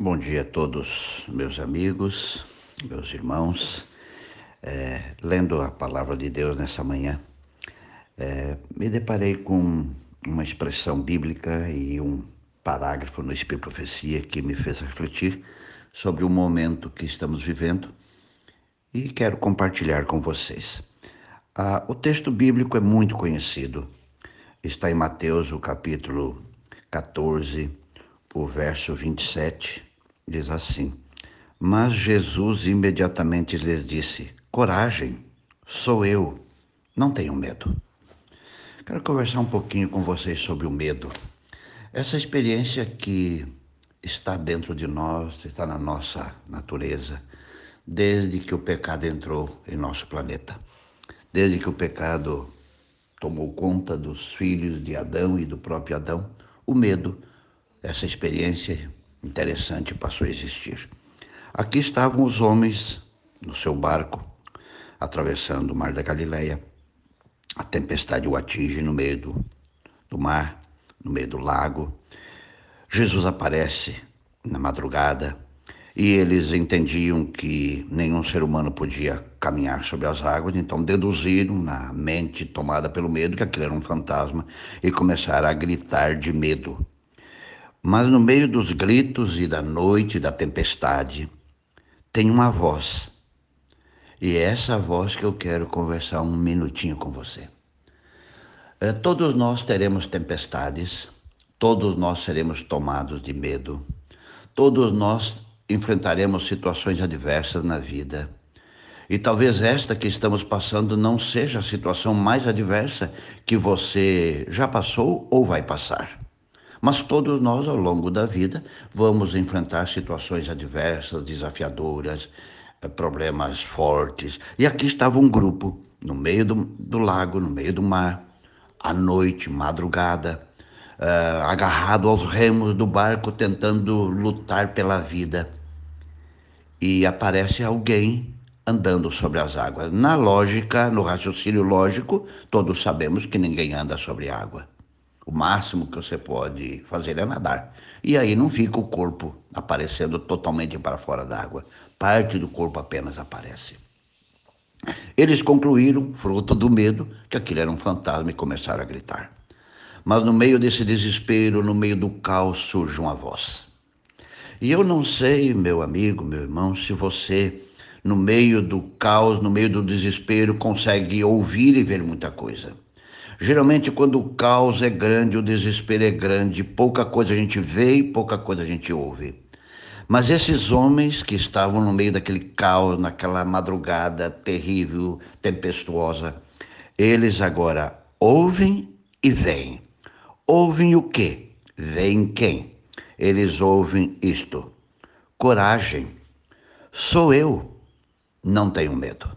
Bom dia a todos, meus amigos, meus irmãos. É, lendo a palavra de Deus nessa manhã, é, me deparei com uma expressão bíblica e um parágrafo no Espírito Profecia que me fez refletir sobre o momento que estamos vivendo e quero compartilhar com vocês. Ah, o texto bíblico é muito conhecido. Está em Mateus, o capítulo 14, o verso 27 diz assim: Mas Jesus imediatamente lhes disse: Coragem, sou eu, não tenham medo. Quero conversar um pouquinho com vocês sobre o medo. Essa experiência que está dentro de nós, está na nossa natureza, desde que o pecado entrou em nosso planeta. Desde que o pecado tomou conta dos filhos de Adão e do próprio Adão, o medo, essa experiência interessante passou a existir. Aqui estavam os homens no seu barco, atravessando o mar da Galileia. A tempestade o atinge no meio do, do mar, no meio do lago. Jesus aparece na madrugada e eles entendiam que nenhum ser humano podia caminhar sobre as águas, então deduziram na mente tomada pelo medo que aquilo era um fantasma e começaram a gritar de medo. Mas no meio dos gritos e da noite e da tempestade, tem uma voz. E é essa voz que eu quero conversar um minutinho com você. É, todos nós teremos tempestades, todos nós seremos tomados de medo, todos nós enfrentaremos situações adversas na vida. E talvez esta que estamos passando não seja a situação mais adversa que você já passou ou vai passar. Mas todos nós, ao longo da vida, vamos enfrentar situações adversas, desafiadoras, eh, problemas fortes. E aqui estava um grupo, no meio do, do lago, no meio do mar, à noite, madrugada, uh, agarrado aos remos do barco, tentando lutar pela vida. E aparece alguém andando sobre as águas. Na lógica, no raciocínio lógico, todos sabemos que ninguém anda sobre água. O máximo que você pode fazer é nadar. E aí não fica o corpo aparecendo totalmente para fora d'água. Parte do corpo apenas aparece. Eles concluíram, fruto do medo, que aquilo era um fantasma e começaram a gritar. Mas no meio desse desespero, no meio do caos, surge uma voz. E eu não sei, meu amigo, meu irmão, se você, no meio do caos, no meio do desespero, consegue ouvir e ver muita coisa. Geralmente, quando o caos é grande, o desespero é grande, pouca coisa a gente vê e pouca coisa a gente ouve. Mas esses homens que estavam no meio daquele caos, naquela madrugada terrível, tempestuosa, eles agora ouvem e veem. Ouvem o quê? Veem quem? Eles ouvem isto. Coragem. Sou eu. Não tenho medo.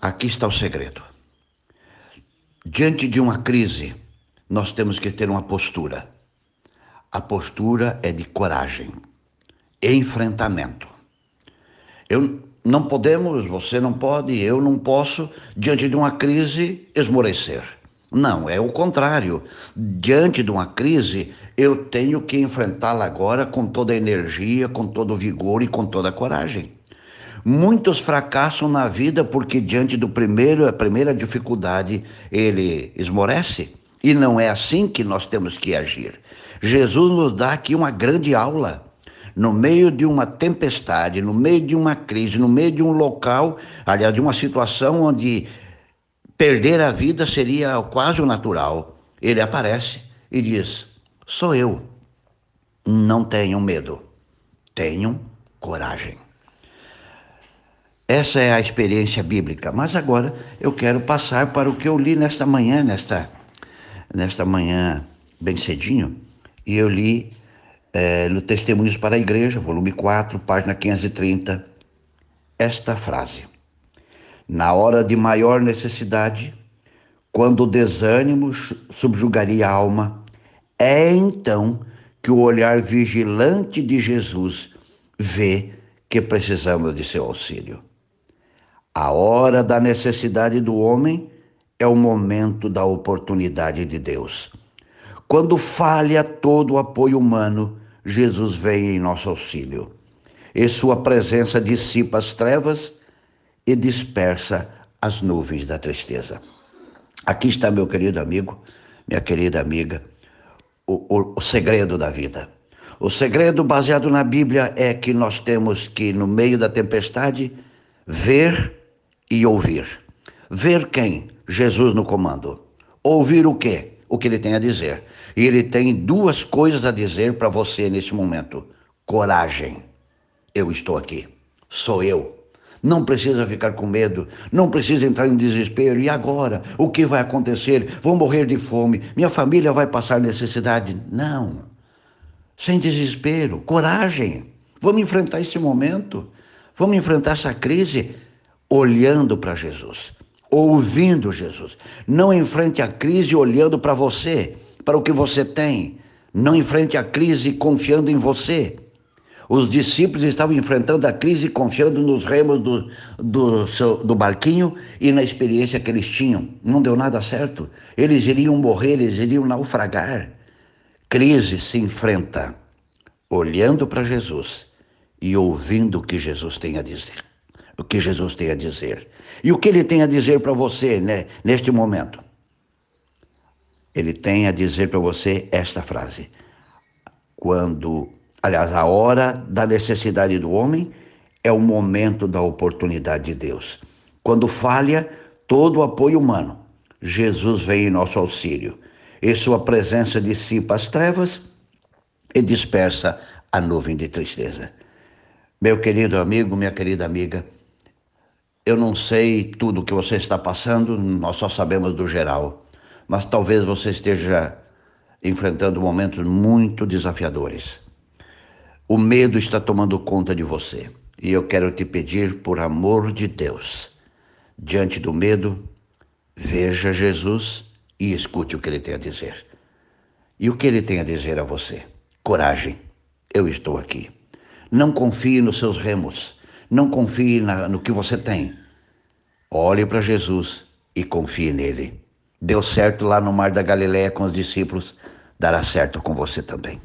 Aqui está o segredo. Diante de uma crise, nós temos que ter uma postura. A postura é de coragem, enfrentamento. Eu não podemos, você não pode, eu não posso, diante de uma crise, esmorecer. Não, é o contrário. Diante de uma crise, eu tenho que enfrentá-la agora com toda a energia, com todo o vigor e com toda a coragem. Muitos fracassam na vida porque diante do primeiro, a primeira dificuldade, ele esmorece. E não é assim que nós temos que agir. Jesus nos dá aqui uma grande aula. No meio de uma tempestade, no meio de uma crise, no meio de um local, aliás, de uma situação onde perder a vida seria quase o natural, ele aparece e diz: Sou eu. Não tenham medo, tenham coragem. Essa é a experiência bíblica. Mas agora eu quero passar para o que eu li nesta manhã, nesta, nesta manhã bem cedinho, e eu li é, no Testemunhos para a Igreja, volume 4, página 530, esta frase. Na hora de maior necessidade, quando o desânimo subjugaria a alma, é então que o olhar vigilante de Jesus vê que precisamos de seu auxílio. A hora da necessidade do homem é o momento da oportunidade de Deus. Quando falha todo o apoio humano, Jesus vem em nosso auxílio. E sua presença dissipa as trevas e dispersa as nuvens da tristeza. Aqui está, meu querido amigo, minha querida amiga, o, o, o segredo da vida. O segredo baseado na Bíblia é que nós temos que, no meio da tempestade, ver e ouvir. Ver quem? Jesus no comando. Ouvir o quê? O que ele tem a dizer. E ele tem duas coisas a dizer para você nesse momento: coragem. Eu estou aqui. Sou eu. Não precisa ficar com medo, não precisa entrar em desespero. E agora? O que vai acontecer? Vou morrer de fome, minha família vai passar necessidade. Não sem desespero, coragem. Vamos enfrentar esse momento, vamos enfrentar essa crise olhando para Jesus, ouvindo Jesus. Não enfrente a crise olhando para você, para o que você tem. Não enfrente a crise confiando em você. Os discípulos estavam enfrentando a crise confiando nos remos do, do, seu, do barquinho e na experiência que eles tinham. Não deu nada certo. Eles iriam morrer, eles iriam naufragar. Crise se enfrenta olhando para Jesus e ouvindo o que Jesus tem a dizer. O que Jesus tem a dizer. E o que ele tem a dizer para você né, neste momento? Ele tem a dizer para você esta frase. Quando, aliás, a hora da necessidade do homem é o momento da oportunidade de Deus. Quando falha todo o apoio humano, Jesus vem em nosso auxílio e sua presença dissipa as trevas e dispersa a nuvem de tristeza. Meu querido amigo, minha querida amiga, eu não sei tudo o que você está passando, nós só sabemos do geral, mas talvez você esteja enfrentando momentos muito desafiadores. O medo está tomando conta de você e eu quero te pedir, por amor de Deus, diante do medo, veja Jesus e escute o que ele tem a dizer. E o que ele tem a dizer a você? Coragem, eu estou aqui. Não confie nos seus remos, não confie na, no que você tem. Olhe para Jesus e confie nele. Deu certo lá no Mar da Galileia com os discípulos, dará certo com você também.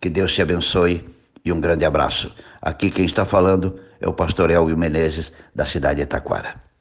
Que Deus te abençoe e um grande abraço. Aqui quem está falando é o pastor Elvio Menezes, da cidade de Itaquara.